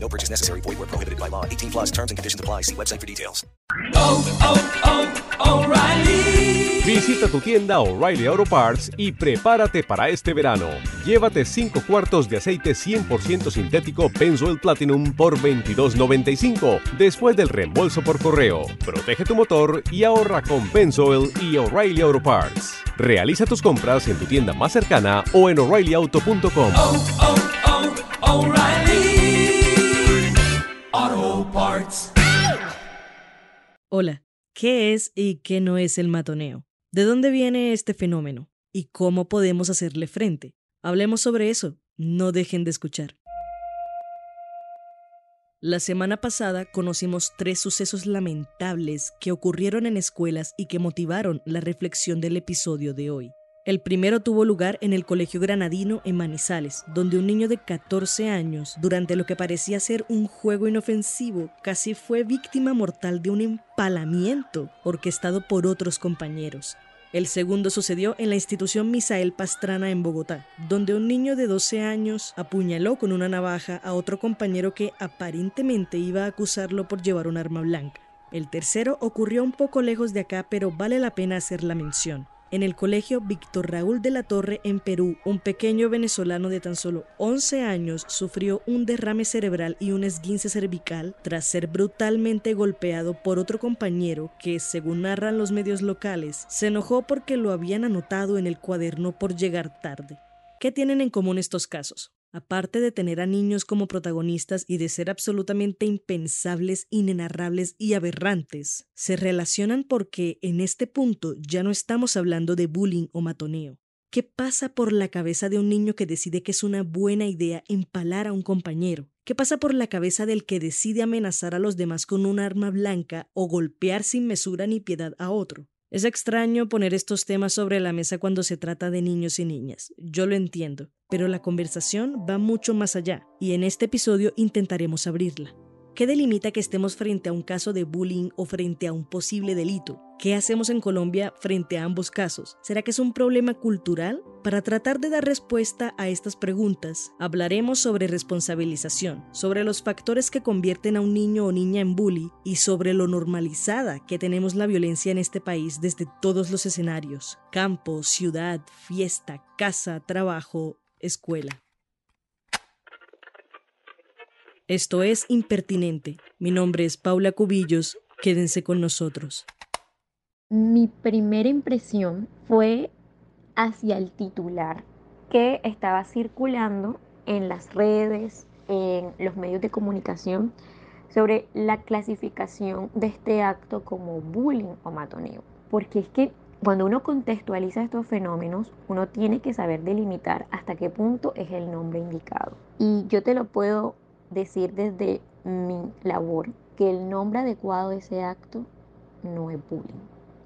No purchase necessary. Void where prohibited by law. 18 plus terms and conditions apply. See website for details. Oh, oh, oh, O'Reilly. Visita tu tienda O'Reilly Auto Parts y prepárate para este verano. Llévate 5 cuartos de aceite 100% sintético Benzoyl Platinum por $22.95 después del reembolso por correo. Protege tu motor y ahorra con Benzoyl y O'Reilly Auto Parts. Realiza tus compras en tu tienda más cercana o en o'ReillyAuto.com. Oh, oh, oh, O'Reilly. Hola, ¿qué es y qué no es el matoneo? ¿De dónde viene este fenómeno? ¿Y cómo podemos hacerle frente? Hablemos sobre eso. No dejen de escuchar. La semana pasada conocimos tres sucesos lamentables que ocurrieron en escuelas y que motivaron la reflexión del episodio de hoy. El primero tuvo lugar en el Colegio Granadino en Manizales, donde un niño de 14 años, durante lo que parecía ser un juego inofensivo, casi fue víctima mortal de un empalamiento orquestado por otros compañeros. El segundo sucedió en la institución Misael Pastrana en Bogotá, donde un niño de 12 años apuñaló con una navaja a otro compañero que aparentemente iba a acusarlo por llevar un arma blanca. El tercero ocurrió un poco lejos de acá, pero vale la pena hacer la mención en el colegio Víctor Raúl de la Torre en Perú, un pequeño venezolano de tan solo 11 años sufrió un derrame cerebral y un esguince cervical tras ser brutalmente golpeado por otro compañero que, según narran los medios locales, se enojó porque lo habían anotado en el cuaderno por llegar tarde. ¿Qué tienen en común estos casos? Aparte de tener a niños como protagonistas y de ser absolutamente impensables, inenarrables y aberrantes, se relacionan porque en este punto ya no estamos hablando de bullying o matoneo. ¿Qué pasa por la cabeza de un niño que decide que es una buena idea empalar a un compañero? ¿Qué pasa por la cabeza del que decide amenazar a los demás con un arma blanca o golpear sin mesura ni piedad a otro? Es extraño poner estos temas sobre la mesa cuando se trata de niños y niñas, yo lo entiendo, pero la conversación va mucho más allá, y en este episodio intentaremos abrirla. ¿Qué delimita que estemos frente a un caso de bullying o frente a un posible delito? ¿Qué hacemos en Colombia frente a ambos casos? ¿Será que es un problema cultural? Para tratar de dar respuesta a estas preguntas, hablaremos sobre responsabilización, sobre los factores que convierten a un niño o niña en bully y sobre lo normalizada que tenemos la violencia en este país desde todos los escenarios, campo, ciudad, fiesta, casa, trabajo, escuela. Esto es Impertinente. Mi nombre es Paula Cubillos. Quédense con nosotros. Mi primera impresión fue hacia el titular que estaba circulando en las redes, en los medios de comunicación, sobre la clasificación de este acto como bullying o matoneo. Porque es que cuando uno contextualiza estos fenómenos, uno tiene que saber delimitar hasta qué punto es el nombre indicado. Y yo te lo puedo decir desde mi labor que el nombre adecuado de ese acto no es bullying,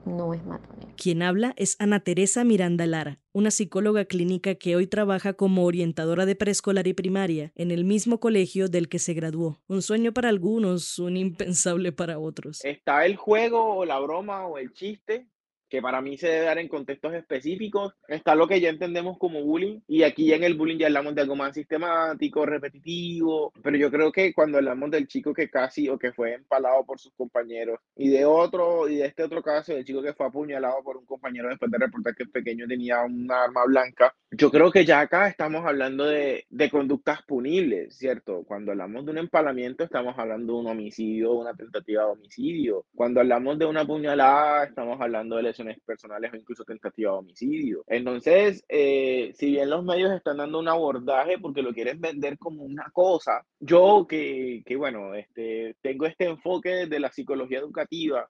no es matoneo. Quien habla es Ana Teresa Miranda Lara, una psicóloga clínica que hoy trabaja como orientadora de preescolar y primaria en el mismo colegio del que se graduó. Un sueño para algunos, un impensable para otros. Está el juego o la broma o el chiste que para mí se debe dar en contextos específicos. Está lo que ya entendemos como bullying y aquí en el bullying ya hablamos de algo más sistemático, repetitivo, pero yo creo que cuando hablamos del chico que casi o que fue empalado por sus compañeros y de otro y de este otro caso del chico que fue apuñalado por un compañero después de reportar que el pequeño tenía un arma blanca, yo creo que ya acá estamos hablando de, de conductas punibles, ¿cierto? Cuando hablamos de un empalamiento estamos hablando de un homicidio, una tentativa de homicidio. Cuando hablamos de una puñalada estamos hablando de lesiones personales o incluso tentativa de homicidio. Entonces, eh, si bien los medios están dando un abordaje porque lo quieren vender como una cosa, yo que, que bueno, este, tengo este enfoque de la psicología educativa,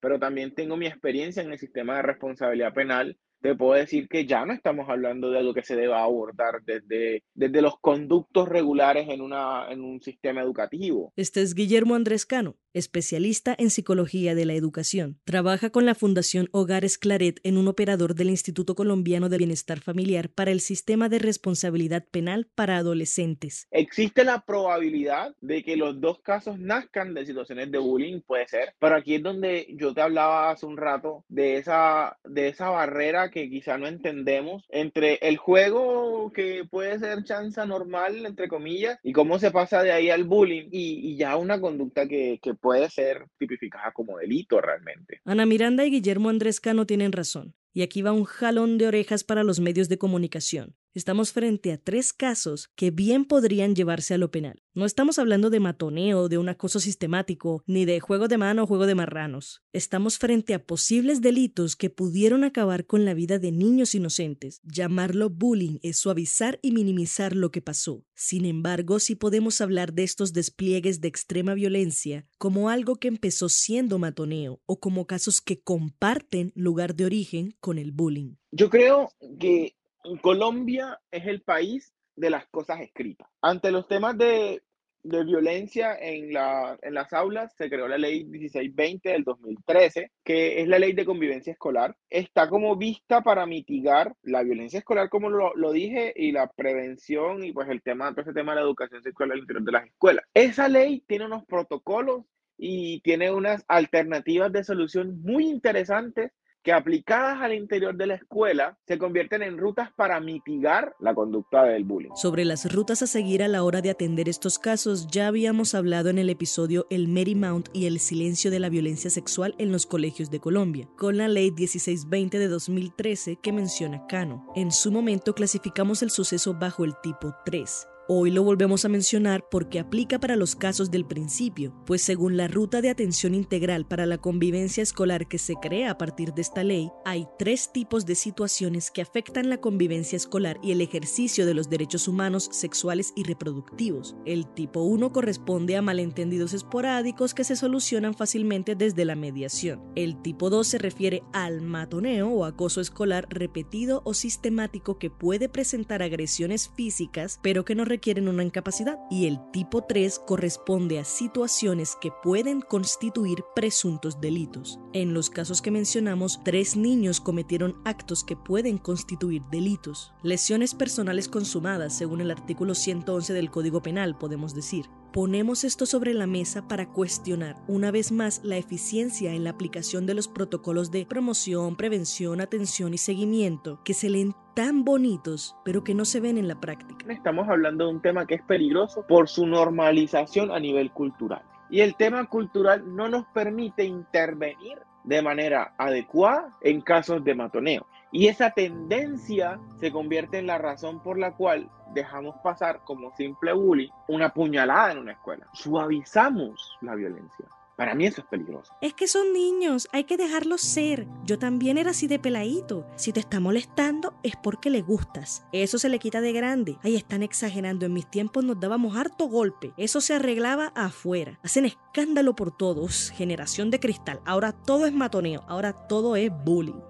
pero también tengo mi experiencia en el sistema de responsabilidad penal, te puedo decir que ya no estamos hablando de algo que se deba abordar desde, desde los conductos regulares en, una, en un sistema educativo. Este es Guillermo Andrés Cano, especialista en psicología de la educación. Trabaja con la Fundación Hogares Claret en un operador del Instituto Colombiano de Bienestar Familiar para el Sistema de Responsabilidad Penal para Adolescentes. Existe la probabilidad de que los dos casos nazcan de situaciones de bullying, puede ser, pero aquí es donde yo te hablaba hace un rato de esa, de esa barrera que quizá no entendemos entre el juego que puede ser chanza normal, entre comillas, y cómo se pasa de ahí al bullying y, y ya una conducta que, que puede ser tipificada como delito realmente. Ana Miranda y Guillermo Andrés Cano tienen razón. Y aquí va un jalón de orejas para los medios de comunicación. Estamos frente a tres casos que bien podrían llevarse a lo penal. No estamos hablando de matoneo, de un acoso sistemático, ni de juego de mano o juego de marranos. Estamos frente a posibles delitos que pudieron acabar con la vida de niños inocentes. Llamarlo bullying es suavizar y minimizar lo que pasó. Sin embargo, sí podemos hablar de estos despliegues de extrema violencia como algo que empezó siendo matoneo o como casos que comparten lugar de origen con el bullying. Yo creo que Colombia es el país de las cosas escritas. Ante los temas de, de violencia en, la, en las aulas, se creó la ley 1620 del 2013, que es la ley de convivencia escolar. Está como vista para mitigar la violencia escolar, como lo, lo dije, y la prevención y pues el tema, todo ese tema de la educación sexual al interior de las escuelas. Esa ley tiene unos protocolos y tiene unas alternativas de solución muy interesantes que aplicadas al interior de la escuela se convierten en rutas para mitigar la conducta del bullying. Sobre las rutas a seguir a la hora de atender estos casos ya habíamos hablado en el episodio El Mount y el silencio de la violencia sexual en los colegios de Colombia, con la ley 1620 de 2013 que menciona Cano. En su momento clasificamos el suceso bajo el tipo 3, Hoy lo volvemos a mencionar porque aplica para los casos del principio, pues según la Ruta de Atención Integral para la Convivencia Escolar que se crea a partir de esta ley, hay tres tipos de situaciones que afectan la convivencia escolar y el ejercicio de los derechos humanos sexuales y reproductivos. El tipo 1 corresponde a malentendidos esporádicos que se solucionan fácilmente desde la mediación. El tipo 2 se refiere al matoneo o acoso escolar repetido o sistemático que puede presentar agresiones físicas, pero que no requieren una incapacidad y el tipo 3 corresponde a situaciones que pueden constituir presuntos delitos. En los casos que mencionamos, tres niños cometieron actos que pueden constituir delitos. Lesiones personales consumadas, según el artículo 111 del Código Penal, podemos decir. Ponemos esto sobre la mesa para cuestionar una vez más la eficiencia en la aplicación de los protocolos de promoción, prevención, atención y seguimiento que se leen tan bonitos, pero que no se ven en la práctica. Estamos hablando de un tema que es peligroso por su normalización a nivel cultural. Y el tema cultural no nos permite intervenir de manera adecuada en casos de matoneo. Y esa tendencia se convierte en la razón por la cual dejamos pasar como simple bullying una puñalada en una escuela. Suavizamos la violencia. Para mí eso es peligroso. Es que son niños, hay que dejarlos ser. Yo también era así de peladito. Si te está molestando es porque le gustas. Eso se le quita de grande. Ahí están exagerando. En mis tiempos nos dábamos harto golpe. Eso se arreglaba afuera. Hacen escándalo por todos. Generación de cristal. Ahora todo es matoneo. Ahora todo es bullying.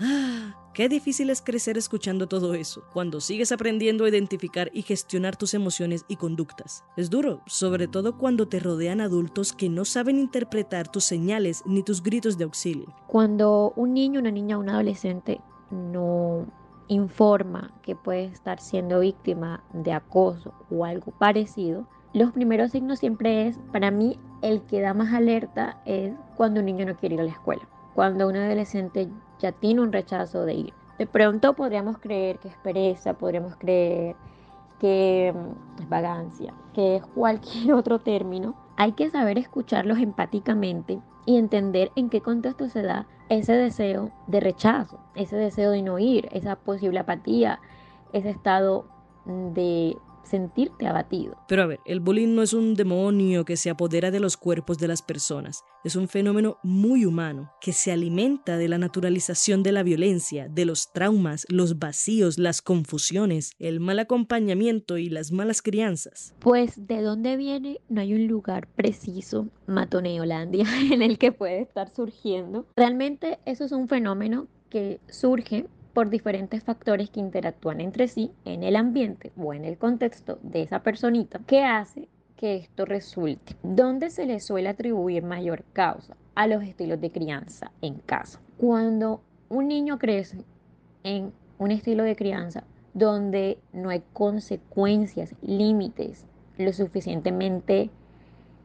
Ah, Qué difícil es crecer escuchando todo eso, cuando sigues aprendiendo a identificar y gestionar tus emociones y conductas. Es duro, sobre todo cuando te rodean adultos que no saben interpretar tus señales ni tus gritos de auxilio. Cuando un niño, una niña, un adolescente no informa que puede estar siendo víctima de acoso o algo parecido, los primeros signos siempre es, para mí, el que da más alerta es cuando un niño no quiere ir a la escuela, cuando un adolescente ya tiene un rechazo de ir. De pronto podríamos creer que es pereza, podríamos creer que mm, es vagancia, que es cualquier otro término. Hay que saber escucharlos empáticamente y entender en qué contexto se da ese deseo de rechazo, ese deseo de no ir, esa posible apatía, ese estado de sentirte abatido. Pero a ver, el bullying no es un demonio que se apodera de los cuerpos de las personas, es un fenómeno muy humano que se alimenta de la naturalización de la violencia, de los traumas, los vacíos, las confusiones, el mal acompañamiento y las malas crianzas. Pues de dónde viene no hay un lugar preciso, Matoneolandia, en el que puede estar surgiendo. Realmente eso es un fenómeno que surge por diferentes factores que interactúan entre sí en el ambiente o en el contexto de esa personita que hace que esto resulte. ¿Dónde se le suele atribuir mayor causa? A los estilos de crianza en casa. Cuando un niño crece en un estilo de crianza donde no hay consecuencias, límites lo suficientemente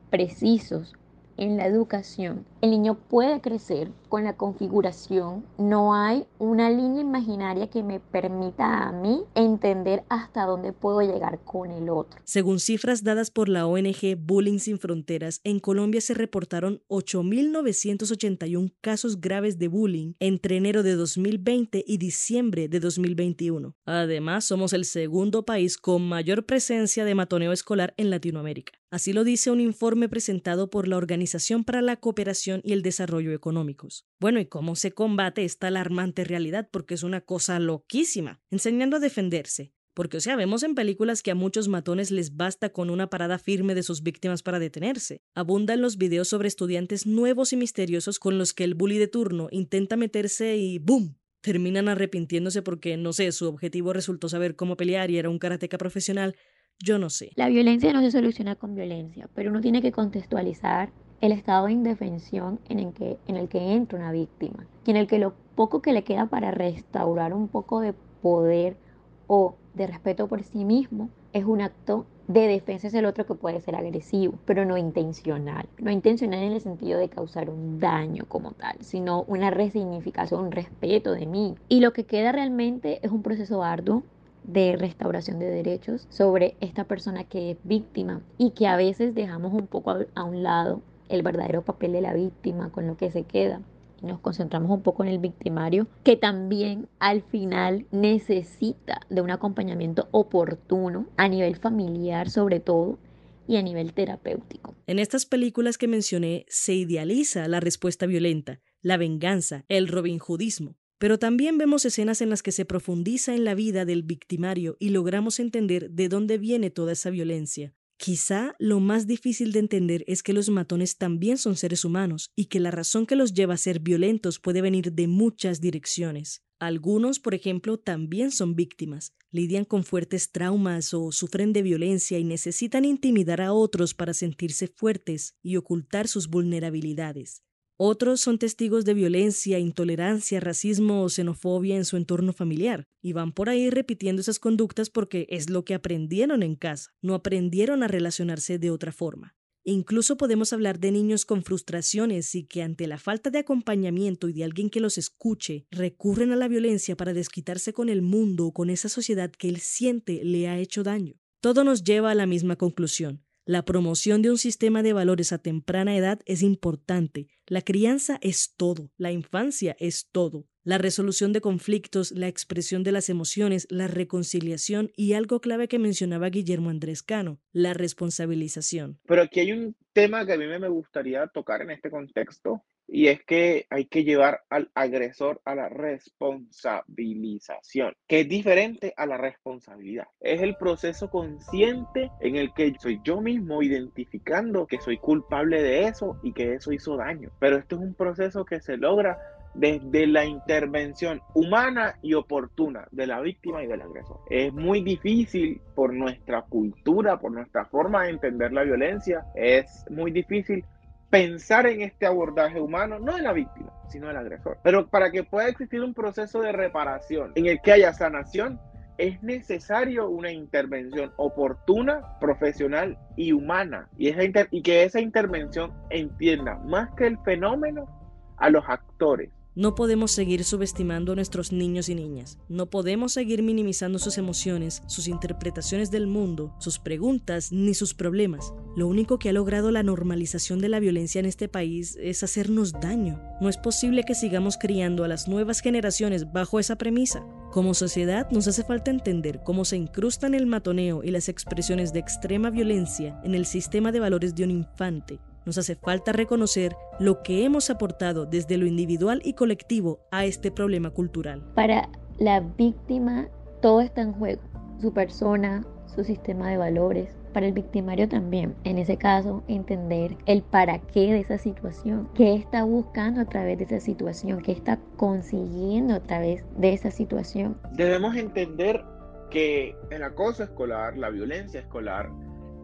precisos en la educación, el niño puede crecer con la configuración. No hay una línea imaginaria que me permita a mí entender hasta dónde puedo llegar con el otro. Según cifras dadas por la ONG Bullying Sin Fronteras, en Colombia se reportaron 8.981 casos graves de bullying entre enero de 2020 y diciembre de 2021. Además, somos el segundo país con mayor presencia de matoneo escolar en Latinoamérica. Así lo dice un informe presentado por la Organización para la Cooperación y el Desarrollo Económicos. Bueno, ¿y cómo se combate esta alarmante realidad? Porque es una cosa loquísima. Enseñando a defenderse. Porque, o sea, vemos en películas que a muchos matones les basta con una parada firme de sus víctimas para detenerse. Abundan los videos sobre estudiantes nuevos y misteriosos con los que el bully de turno intenta meterse y ¡boom! Terminan arrepintiéndose porque, no sé, su objetivo resultó saber cómo pelear y era un karateca profesional, yo no sé. La violencia no se soluciona con violencia, pero uno tiene que contextualizar el estado de indefensión en el que, en el que entra una víctima y en el que lo poco que le queda para restaurar un poco de poder o de respeto por sí mismo es un acto de defensa hacia el otro que puede ser agresivo, pero no intencional. No intencional en el sentido de causar un daño como tal, sino una resignificación, un respeto de mí. Y lo que queda realmente es un proceso arduo de restauración de derechos sobre esta persona que es víctima y que a veces dejamos un poco a un lado el verdadero papel de la víctima con lo que se queda y nos concentramos un poco en el victimario, que también al final necesita de un acompañamiento oportuno a nivel familiar sobre todo y a nivel terapéutico. En estas películas que mencioné se idealiza la respuesta violenta, la venganza, el robinjudismo. Pero también vemos escenas en las que se profundiza en la vida del victimario y logramos entender de dónde viene toda esa violencia. Quizá lo más difícil de entender es que los matones también son seres humanos y que la razón que los lleva a ser violentos puede venir de muchas direcciones. Algunos, por ejemplo, también son víctimas, lidian con fuertes traumas o sufren de violencia y necesitan intimidar a otros para sentirse fuertes y ocultar sus vulnerabilidades. Otros son testigos de violencia, intolerancia, racismo o xenofobia en su entorno familiar y van por ahí repitiendo esas conductas porque es lo que aprendieron en casa, no aprendieron a relacionarse de otra forma. incluso podemos hablar de niños con frustraciones y que ante la falta de acompañamiento y de alguien que los escuche, recurren a la violencia para desquitarse con el mundo o con esa sociedad que él siente le ha hecho daño. Todo nos lleva a la misma conclusión. La promoción de un sistema de valores a temprana edad es importante. La crianza es todo, la infancia es todo. La resolución de conflictos, la expresión de las emociones, la reconciliación y algo clave que mencionaba Guillermo Andrés Cano, la responsabilización. Pero aquí hay un tema que a mí me gustaría tocar en este contexto y es que hay que llevar al agresor a la responsabilización, que es diferente a la responsabilidad. Es el proceso consciente en el que soy yo mismo identificando que soy culpable de eso y que eso hizo daño. Pero esto es un proceso que se logra desde la intervención humana y oportuna de la víctima y del agresor. Es muy difícil por nuestra cultura, por nuestra forma de entender la violencia, es muy difícil pensar en este abordaje humano, no de la víctima, sino del agresor. Pero para que pueda existir un proceso de reparación en el que haya sanación, es necesario una intervención oportuna, profesional y humana. Y, y que esa intervención entienda más que el fenómeno a los actores no podemos seguir subestimando a nuestros niños y niñas. No podemos seguir minimizando sus emociones, sus interpretaciones del mundo, sus preguntas ni sus problemas. Lo único que ha logrado la normalización de la violencia en este país es hacernos daño. No es posible que sigamos criando a las nuevas generaciones bajo esa premisa. Como sociedad nos hace falta entender cómo se incrustan el matoneo y las expresiones de extrema violencia en el sistema de valores de un infante nos hace falta reconocer lo que hemos aportado desde lo individual y colectivo a este problema cultural. Para la víctima todo está en juego, su persona, su sistema de valores. Para el victimario también, en ese caso, entender el para qué de esa situación, qué está buscando a través de esa situación, qué está consiguiendo a través de esa situación. Debemos entender que el acoso escolar, la violencia escolar,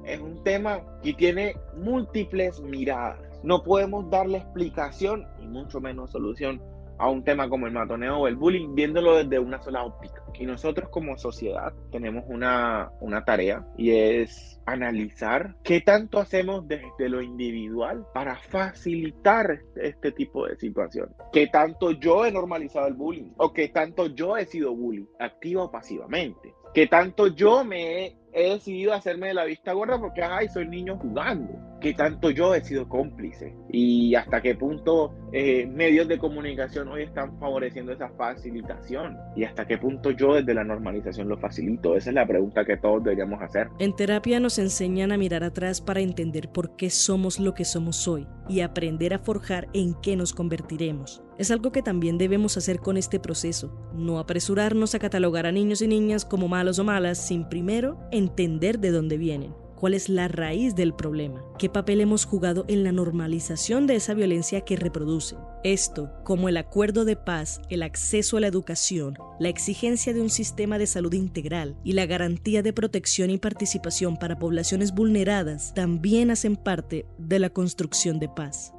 es un tema que tiene múltiples miradas. No podemos darle explicación y mucho menos solución a un tema como el matoneo o el bullying viéndolo desde una sola óptica. Y nosotros como sociedad tenemos una, una tarea y es analizar qué tanto hacemos desde lo individual para facilitar este tipo de situaciones. Qué tanto yo he normalizado el bullying o qué tanto yo he sido bullying, activa o pasivamente. Qué tanto yo me he he decidido hacerme de la vista gorda porque, ay, soy niño jugando. ¿Qué tanto yo he sido cómplice? Y hasta qué punto eh, medios de comunicación hoy están favoreciendo esa facilitación. Y hasta qué punto yo desde la normalización lo facilito. Esa es la pregunta que todos deberíamos hacer. En terapia nos enseñan a mirar atrás para entender por qué somos lo que somos hoy y aprender a forjar en qué nos convertiremos. Es algo que también debemos hacer con este proceso, no apresurarnos a catalogar a niños y niñas como malos o malas sin primero entender de dónde vienen, cuál es la raíz del problema, qué papel hemos jugado en la normalización de esa violencia que reproducen. Esto, como el acuerdo de paz, el acceso a la educación, la exigencia de un sistema de salud integral y la garantía de protección y participación para poblaciones vulneradas, también hacen parte de la construcción de paz.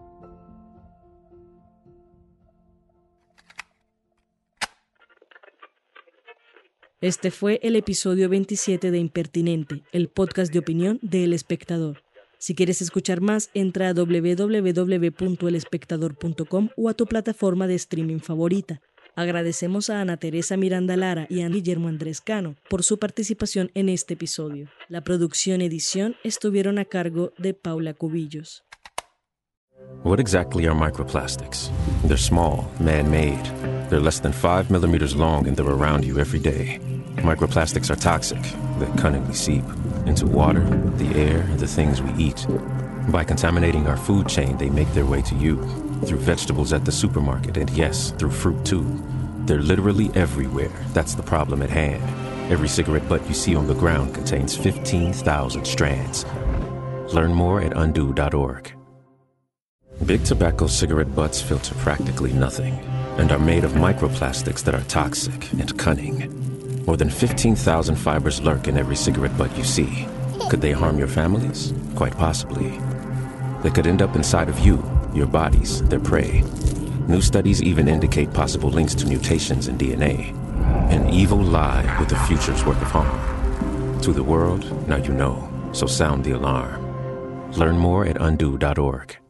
Este fue el episodio 27 de Impertinente, el podcast de opinión de El Espectador. Si quieres escuchar más, entra a www.elespectador.com o a tu plataforma de streaming favorita. Agradecemos a Ana Teresa Miranda Lara y a Guillermo Andrés Cano por su participación en este episodio. La producción edición estuvieron a cargo de Paula Cubillos. What exactly are microplastics? They're small, man made. They're less than 5 millimeters long and they're around you every day. Microplastics are toxic. They cunningly seep into water, the air, and the things we eat. By contaminating our food chain, they make their way to you through vegetables at the supermarket, and yes, through fruit too. They're literally everywhere. That's the problem at hand. Every cigarette butt you see on the ground contains 15,000 strands. Learn more at undo.org. Big tobacco cigarette butts filter practically nothing and are made of microplastics that are toxic and cunning. More than 15,000 fibers lurk in every cigarette butt you see. Could they harm your families? Quite possibly. They could end up inside of you, your bodies, their prey. New studies even indicate possible links to mutations in DNA. An evil lie with the future's worth of harm. To the world, now you know, so sound the alarm. Learn more at undo.org.